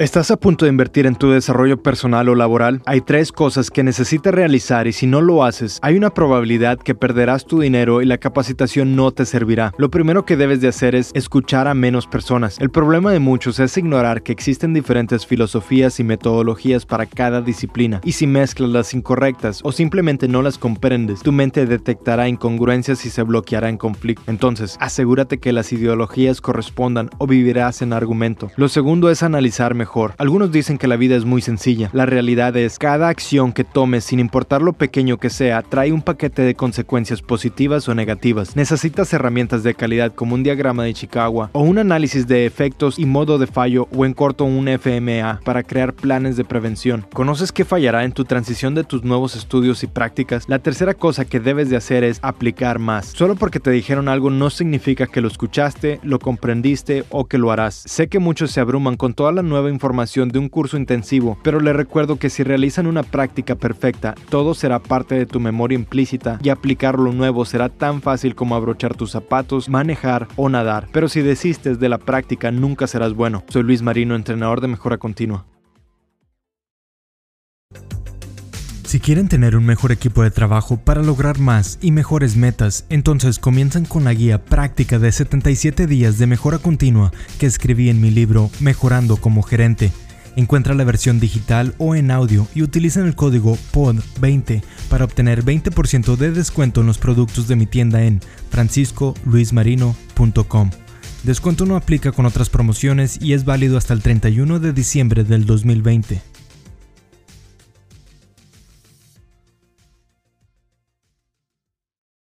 ¿Estás a punto de invertir en tu desarrollo personal o laboral? Hay tres cosas que necesitas realizar y si no lo haces, hay una probabilidad que perderás tu dinero y la capacitación no te servirá. Lo primero que debes de hacer es escuchar a menos personas. El problema de muchos es ignorar que existen diferentes filosofías y metodologías para cada disciplina y si mezclas las incorrectas o simplemente no las comprendes, tu mente detectará incongruencias y se bloqueará en conflicto. Entonces, asegúrate que las ideologías correspondan o vivirás en argumento. Lo segundo es analizar mejor. Algunos dicen que la vida es muy sencilla. La realidad es, cada acción que tomes, sin importar lo pequeño que sea, trae un paquete de consecuencias positivas o negativas. Necesitas herramientas de calidad como un diagrama de Chicago o un análisis de efectos y modo de fallo o en corto un FMA para crear planes de prevención. ¿Conoces qué fallará en tu transición de tus nuevos estudios y prácticas? La tercera cosa que debes de hacer es aplicar más. Solo porque te dijeron algo no significa que lo escuchaste, lo comprendiste o que lo harás. Sé que muchos se abruman con toda la nueva información de un curso intensivo, pero le recuerdo que si realizan una práctica perfecta, todo será parte de tu memoria implícita y aplicar lo nuevo será tan fácil como abrochar tus zapatos, manejar o nadar. Pero si desistes de la práctica, nunca serás bueno. Soy Luis Marino, entrenador de mejora continua. Si quieren tener un mejor equipo de trabajo para lograr más y mejores metas, entonces comienzan con la guía práctica de 77 días de mejora continua que escribí en mi libro Mejorando como gerente. Encuentra la versión digital o en audio y utilizan el código POD20 para obtener 20% de descuento en los productos de mi tienda en franciscoluismarino.com. Descuento no aplica con otras promociones y es válido hasta el 31 de diciembre del 2020.